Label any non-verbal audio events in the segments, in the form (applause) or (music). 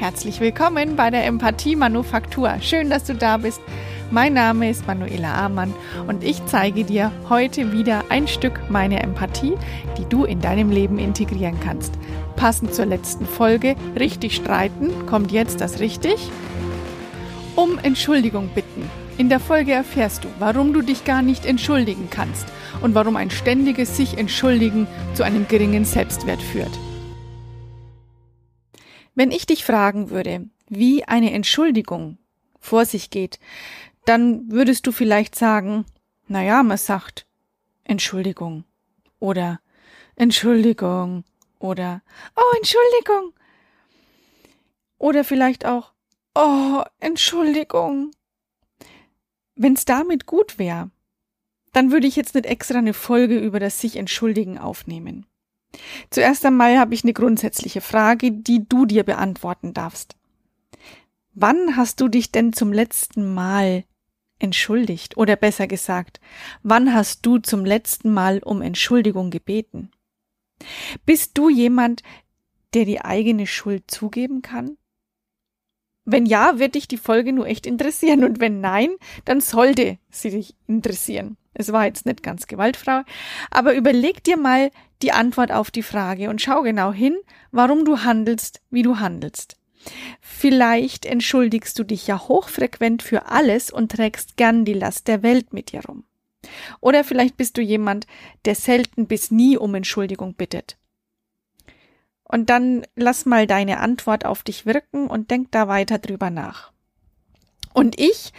Herzlich willkommen bei der Empathie Manufaktur. Schön, dass du da bist. Mein Name ist Manuela Amann und ich zeige dir heute wieder ein Stück meiner Empathie, die du in deinem Leben integrieren kannst. Passend zur letzten Folge, richtig streiten, kommt jetzt das richtig? Um Entschuldigung bitten. In der Folge erfährst du, warum du dich gar nicht entschuldigen kannst und warum ein ständiges sich entschuldigen zu einem geringen Selbstwert führt. Wenn ich dich fragen würde, wie eine Entschuldigung vor sich geht, dann würdest du vielleicht sagen, na ja, man sagt Entschuldigung oder Entschuldigung oder oh, Entschuldigung oder vielleicht auch oh, Entschuldigung. Wenn's damit gut wäre, dann würde ich jetzt nicht extra eine Folge über das sich entschuldigen aufnehmen. Zuerst einmal habe ich eine grundsätzliche Frage, die du dir beantworten darfst. Wann hast du dich denn zum letzten Mal entschuldigt? Oder besser gesagt, wann hast du zum letzten Mal um Entschuldigung gebeten? Bist du jemand, der die eigene Schuld zugeben kann? Wenn ja, wird dich die Folge nur echt interessieren und wenn nein, dann sollte sie dich interessieren. Es war jetzt nicht ganz gewaltfrei, aber überleg dir mal die Antwort auf die Frage und schau genau hin, warum du handelst, wie du handelst. Vielleicht entschuldigst du dich ja hochfrequent für alles und trägst gern die Last der Welt mit dir rum. Oder vielleicht bist du jemand, der selten bis nie um Entschuldigung bittet. Und dann lass mal deine Antwort auf dich wirken und denk da weiter drüber nach. Und ich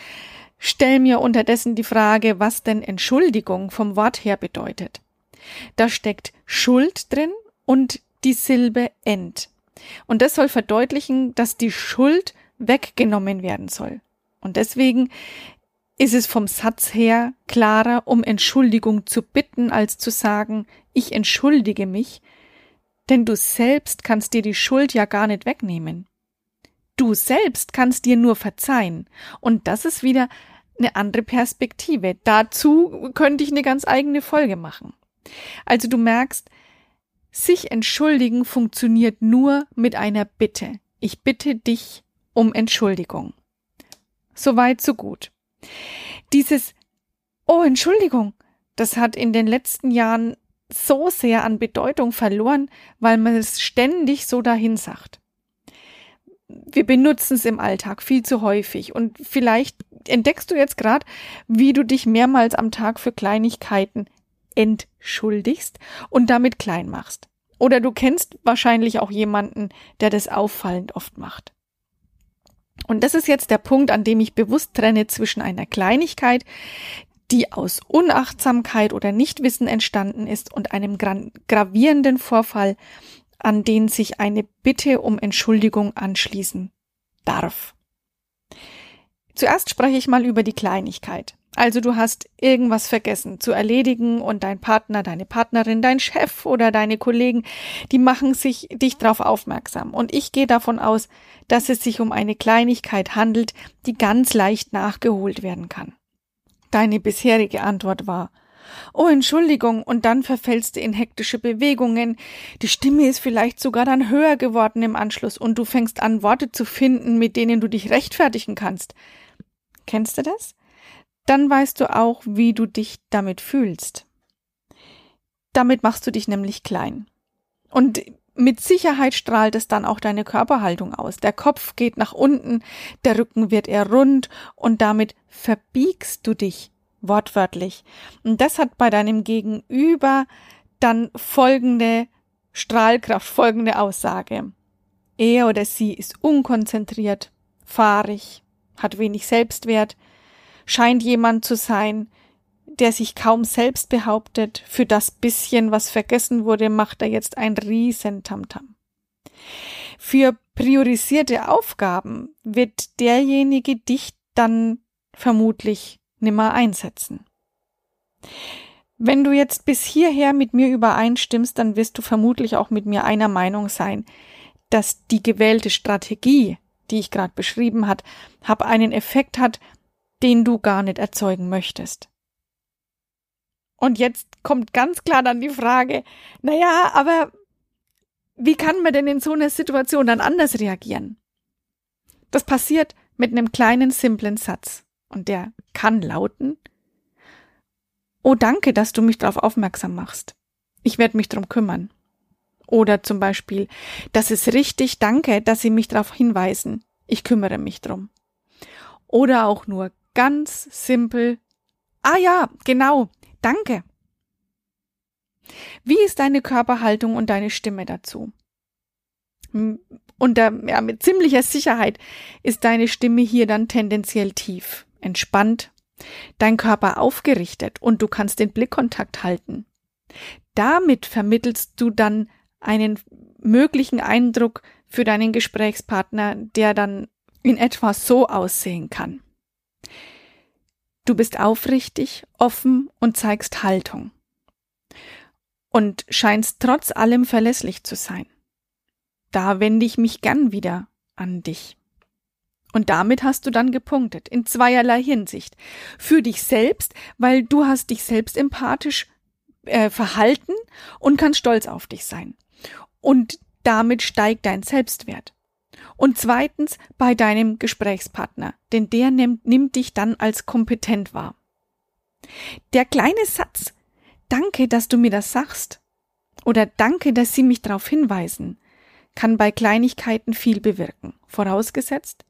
stell mir unterdessen die Frage, was denn Entschuldigung vom Wort her bedeutet. Da steckt Schuld drin und die Silbe end. Und das soll verdeutlichen, dass die Schuld weggenommen werden soll. Und deswegen ist es vom Satz her klarer, um Entschuldigung zu bitten, als zu sagen, ich entschuldige mich, denn du selbst kannst dir die Schuld ja gar nicht wegnehmen. Du selbst kannst dir nur verzeihen. Und das ist wieder eine andere Perspektive. Dazu könnte ich eine ganz eigene Folge machen. Also du merkst, sich entschuldigen funktioniert nur mit einer Bitte. Ich bitte dich um Entschuldigung. Soweit, so gut. Dieses Oh, Entschuldigung, das hat in den letzten Jahren so sehr an Bedeutung verloren, weil man es ständig so dahin sagt. Wir benutzen es im Alltag viel zu häufig und vielleicht entdeckst du jetzt gerade, wie du dich mehrmals am Tag für Kleinigkeiten entschuldigst und damit klein machst. Oder du kennst wahrscheinlich auch jemanden, der das auffallend oft macht. Und das ist jetzt der Punkt, an dem ich bewusst trenne zwischen einer Kleinigkeit, die aus Unachtsamkeit oder Nichtwissen entstanden ist und einem gravierenden Vorfall, an den sich eine Bitte um Entschuldigung anschließen darf. Zuerst spreche ich mal über die Kleinigkeit. Also du hast irgendwas vergessen zu erledigen und dein Partner, deine Partnerin, dein Chef oder deine Kollegen, die machen sich dich darauf aufmerksam. Und ich gehe davon aus, dass es sich um eine Kleinigkeit handelt, die ganz leicht nachgeholt werden kann. Deine bisherige Antwort war, Oh, Entschuldigung, und dann verfällst du in hektische Bewegungen. Die Stimme ist vielleicht sogar dann höher geworden im Anschluss und du fängst an, Worte zu finden, mit denen du dich rechtfertigen kannst. Kennst du das? Dann weißt du auch, wie du dich damit fühlst. Damit machst du dich nämlich klein. Und mit Sicherheit strahlt es dann auch deine Körperhaltung aus. Der Kopf geht nach unten, der Rücken wird eher rund und damit verbiegst du dich wortwörtlich. Und das hat bei deinem Gegenüber dann folgende Strahlkraft, folgende Aussage. Er oder sie ist unkonzentriert, fahrig, hat wenig Selbstwert, scheint jemand zu sein, der sich kaum selbst behauptet, für das bisschen, was vergessen wurde, macht er jetzt ein riesen Tamtam. Für priorisierte Aufgaben wird derjenige dich dann vermutlich nimmer einsetzen. Wenn du jetzt bis hierher mit mir übereinstimmst, dann wirst du vermutlich auch mit mir einer Meinung sein, dass die gewählte Strategie die ich gerade beschrieben hat, hab einen Effekt hat, den du gar nicht erzeugen möchtest. Und jetzt kommt ganz klar dann die Frage, na ja, aber wie kann man denn in so einer Situation dann anders reagieren? Das passiert mit einem kleinen, simplen Satz. Und der kann lauten, Oh, danke, dass du mich darauf aufmerksam machst. Ich werde mich drum kümmern. Oder zum Beispiel, das ist richtig, danke, dass Sie mich darauf hinweisen. Ich kümmere mich drum. Oder auch nur ganz simpel, ah ja, genau, danke. Wie ist deine Körperhaltung und deine Stimme dazu? Und ja, mit ziemlicher Sicherheit ist deine Stimme hier dann tendenziell tief, entspannt, dein Körper aufgerichtet und du kannst den Blickkontakt halten. Damit vermittelst du dann einen möglichen Eindruck für deinen Gesprächspartner, der dann in etwa so aussehen kann. Du bist aufrichtig, offen und zeigst Haltung. Und scheinst trotz allem verlässlich zu sein. Da wende ich mich gern wieder an dich. Und damit hast du dann gepunktet, in zweierlei Hinsicht. Für dich selbst, weil du hast dich selbst empathisch äh, verhalten und kannst stolz auf dich sein. Und damit steigt dein Selbstwert. Und zweitens bei deinem Gesprächspartner, denn der nimmt, nimmt dich dann als kompetent wahr. Der kleine Satz, danke, dass du mir das sagst, oder danke, dass Sie mich darauf hinweisen, kann bei Kleinigkeiten viel bewirken, vorausgesetzt,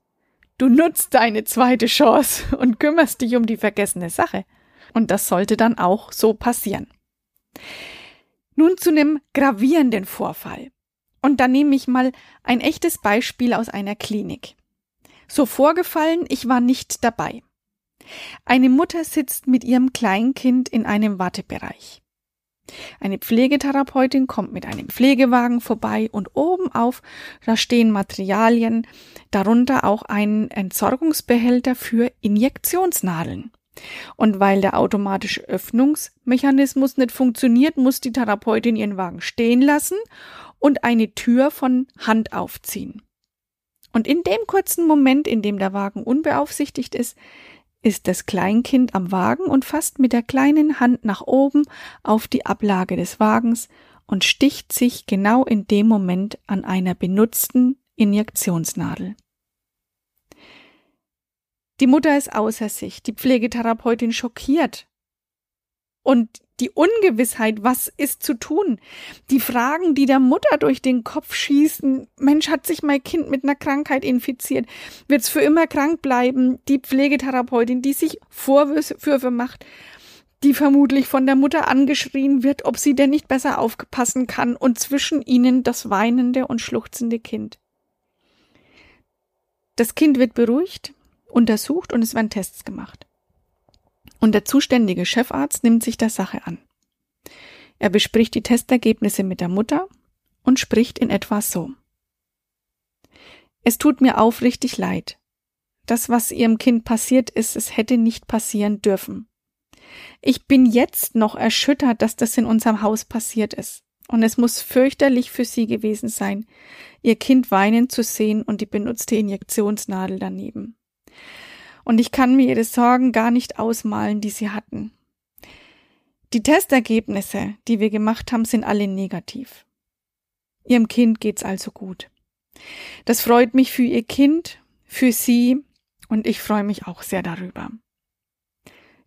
du nutzt deine zweite Chance und kümmerst dich um die vergessene Sache. Und das sollte dann auch so passieren. Nun zu einem gravierenden Vorfall. Und da nehme ich mal ein echtes Beispiel aus einer Klinik. So vorgefallen, ich war nicht dabei. Eine Mutter sitzt mit ihrem Kleinkind in einem Wartebereich. Eine Pflegetherapeutin kommt mit einem Pflegewagen vorbei und oben auf, da stehen Materialien, darunter auch ein Entsorgungsbehälter für Injektionsnadeln. Und weil der automatische Öffnungsmechanismus nicht funktioniert, muss die Therapeutin ihren Wagen stehen lassen und eine Tür von Hand aufziehen. Und in dem kurzen Moment, in dem der Wagen unbeaufsichtigt ist, ist das Kleinkind am Wagen und fasst mit der kleinen Hand nach oben auf die Ablage des Wagens und sticht sich genau in dem Moment an einer benutzten Injektionsnadel. Die Mutter ist außer sich, die Pflegetherapeutin schockiert. Und die Ungewissheit, was ist zu tun? Die Fragen, die der Mutter durch den Kopf schießen. Mensch, hat sich mein Kind mit einer Krankheit infiziert? Wird es für immer krank bleiben? Die Pflegetherapeutin, die sich Vorwürfe macht, die vermutlich von der Mutter angeschrien wird, ob sie denn nicht besser aufpassen kann und zwischen ihnen das weinende und schluchzende Kind. Das Kind wird beruhigt, untersucht und es werden Tests gemacht. Und der zuständige Chefarzt nimmt sich der Sache an. Er bespricht die Testergebnisse mit der Mutter und spricht in etwa so. Es tut mir aufrichtig leid. Das, was ihrem Kind passiert ist, es hätte nicht passieren dürfen. Ich bin jetzt noch erschüttert, dass das in unserem Haus passiert ist. Und es muss fürchterlich für sie gewesen sein, ihr Kind weinen zu sehen und die benutzte Injektionsnadel daneben und ich kann mir ihre Sorgen gar nicht ausmalen, die sie hatten. Die Testergebnisse, die wir gemacht haben, sind alle negativ. Ihrem Kind geht's also gut. Das freut mich für ihr Kind, für sie und ich freue mich auch sehr darüber.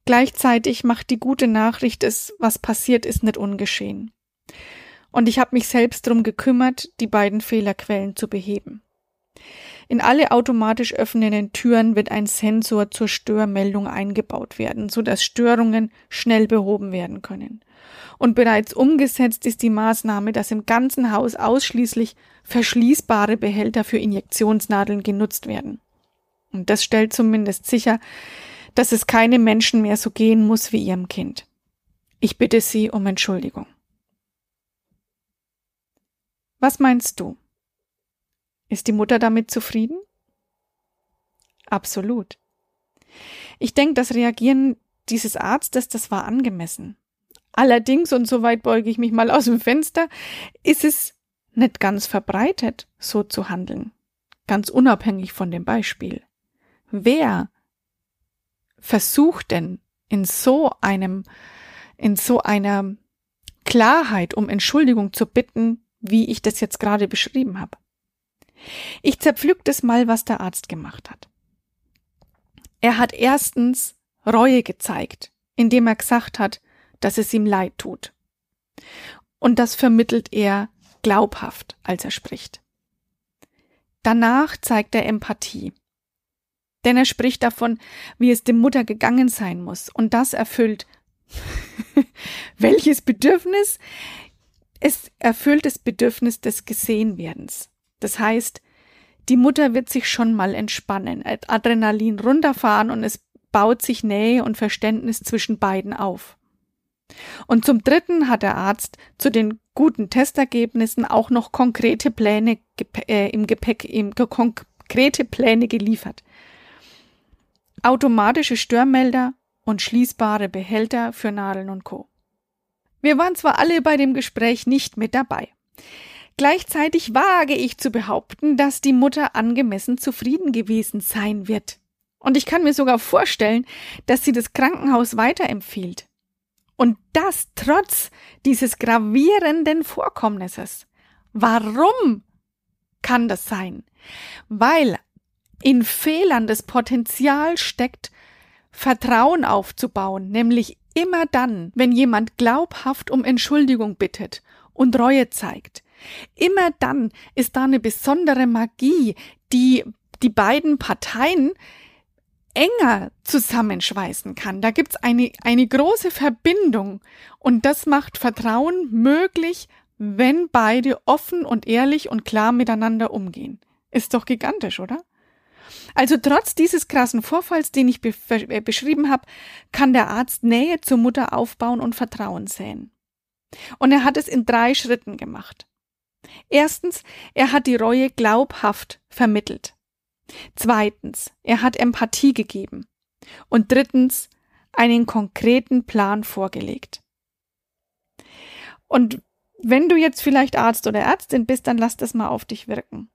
Gleichzeitig macht die gute Nachricht es, was passiert ist, nicht ungeschehen. Und ich habe mich selbst darum gekümmert, die beiden Fehlerquellen zu beheben. In alle automatisch öffnenden Türen wird ein Sensor zur Störmeldung eingebaut werden, so dass Störungen schnell behoben werden können. Und bereits umgesetzt ist die Maßnahme, dass im ganzen Haus ausschließlich verschließbare Behälter für Injektionsnadeln genutzt werden. Und das stellt zumindest sicher, dass es keine Menschen mehr so gehen muss wie ihrem Kind. Ich bitte Sie um Entschuldigung. Was meinst du? Ist die Mutter damit zufrieden? Absolut. Ich denke, das Reagieren dieses Arztes, das war angemessen. Allerdings, und soweit beuge ich mich mal aus dem Fenster, ist es nicht ganz verbreitet, so zu handeln. Ganz unabhängig von dem Beispiel. Wer versucht denn in so einem, in so einer Klarheit um Entschuldigung zu bitten, wie ich das jetzt gerade beschrieben habe? Ich zerpflück das mal, was der Arzt gemacht hat. Er hat erstens Reue gezeigt, indem er gesagt hat, dass es ihm leid tut. Und das vermittelt er glaubhaft, als er spricht. Danach zeigt er Empathie. Denn er spricht davon, wie es dem Mutter gegangen sein muss. Und das erfüllt (laughs) welches Bedürfnis? Es erfüllt das Bedürfnis des Gesehenwerdens. Das heißt, die Mutter wird sich schon mal entspannen, Adrenalin runterfahren und es baut sich Nähe und Verständnis zwischen beiden auf. Und zum Dritten hat der Arzt zu den guten Testergebnissen auch noch konkrete Pläne äh, im Gepäck, im, konkrete Pläne geliefert. Automatische Störmelder und schließbare Behälter für Nadeln und Co. Wir waren zwar alle bei dem Gespräch nicht mit dabei. Gleichzeitig wage ich zu behaupten, dass die Mutter angemessen zufrieden gewesen sein wird. Und ich kann mir sogar vorstellen, dass sie das Krankenhaus weiterempfiehlt. Und das trotz dieses gravierenden Vorkommnisses. Warum kann das sein? Weil in Fehlern das Potenzial steckt, Vertrauen aufzubauen, nämlich immer dann, wenn jemand glaubhaft um Entschuldigung bittet und Reue zeigt. Immer dann ist da eine besondere Magie, die die beiden Parteien enger zusammenschweißen kann. Da gibt's eine, eine große Verbindung und das macht Vertrauen möglich, wenn beide offen und ehrlich und klar miteinander umgehen. Ist doch gigantisch, oder? Also trotz dieses krassen Vorfalls, den ich be äh, beschrieben habe, kann der Arzt Nähe zur Mutter aufbauen und Vertrauen säen. Und er hat es in drei Schritten gemacht. Erstens, er hat die Reue glaubhaft vermittelt. Zweitens, er hat Empathie gegeben. Und drittens, einen konkreten Plan vorgelegt. Und wenn du jetzt vielleicht Arzt oder Ärztin bist, dann lass das mal auf dich wirken.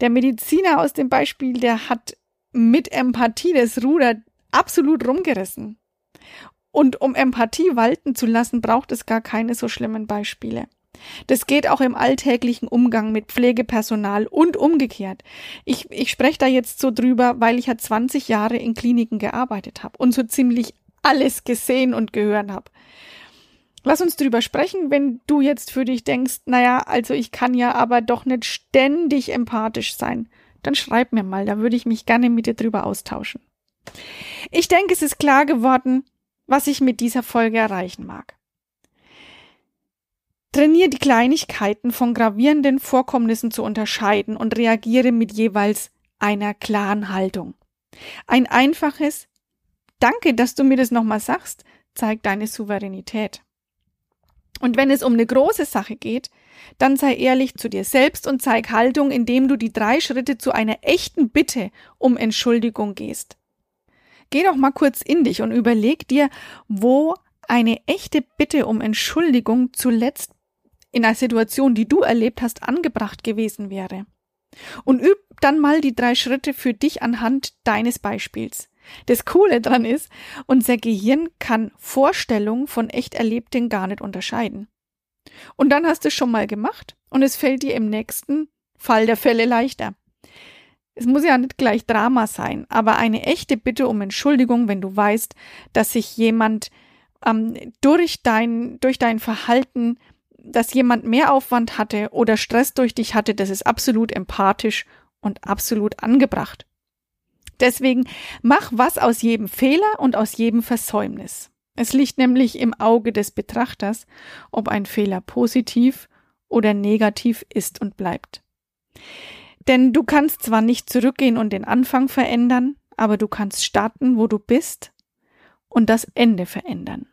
Der Mediziner aus dem Beispiel, der hat mit Empathie das Ruder absolut rumgerissen. Und um Empathie walten zu lassen, braucht es gar keine so schlimmen Beispiele. Das geht auch im alltäglichen Umgang mit Pflegepersonal und umgekehrt. Ich, ich spreche da jetzt so drüber, weil ich ja 20 Jahre in Kliniken gearbeitet habe und so ziemlich alles gesehen und gehört habe. Lass uns drüber sprechen, wenn du jetzt für dich denkst, naja, also ich kann ja aber doch nicht ständig empathisch sein. Dann schreib mir mal, da würde ich mich gerne mit dir drüber austauschen. Ich denke, es ist klar geworden, was ich mit dieser Folge erreichen mag. Trainiere die Kleinigkeiten von gravierenden Vorkommnissen zu unterscheiden und reagiere mit jeweils einer klaren Haltung. Ein einfaches Danke, dass du mir das nochmal sagst, zeigt deine Souveränität. Und wenn es um eine große Sache geht, dann sei ehrlich zu dir selbst und zeig Haltung, indem du die drei Schritte zu einer echten Bitte um Entschuldigung gehst. Geh doch mal kurz in dich und überleg dir, wo eine echte Bitte um Entschuldigung zuletzt in einer Situation, die du erlebt hast, angebracht gewesen wäre. Und üb dann mal die drei Schritte für dich anhand deines Beispiels. Das Coole dran ist, unser Gehirn kann Vorstellungen von echt Erlebten gar nicht unterscheiden. Und dann hast du es schon mal gemacht und es fällt dir im nächsten Fall der Fälle leichter. Es muss ja nicht gleich Drama sein, aber eine echte Bitte um Entschuldigung, wenn du weißt, dass sich jemand ähm, durch dein, durch dein Verhalten, dass jemand mehr Aufwand hatte oder Stress durch dich hatte, das ist absolut empathisch und absolut angebracht. Deswegen mach was aus jedem Fehler und aus jedem Versäumnis. Es liegt nämlich im Auge des Betrachters, ob ein Fehler positiv oder negativ ist und bleibt. Denn du kannst zwar nicht zurückgehen und den Anfang verändern, aber du kannst starten, wo du bist und das Ende verändern.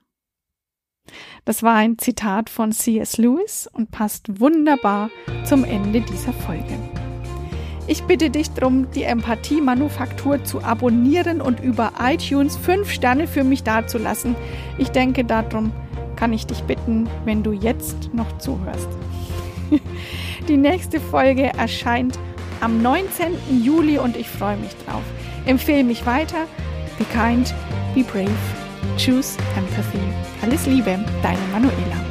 Das war ein Zitat von C.S. Lewis und passt wunderbar zum Ende dieser Folge. Ich bitte dich darum, die Empathie-Manufaktur zu abonnieren und über iTunes fünf Sterne für mich dazulassen. Ich denke, darum kann ich dich bitten, wenn du jetzt noch zuhörst. (laughs) Die nächste Folge erscheint am 19. Juli und ich freue mich drauf. Empfehle mich weiter. Be kind, be brave, choose empathy. Alles Liebe, deine Manuela.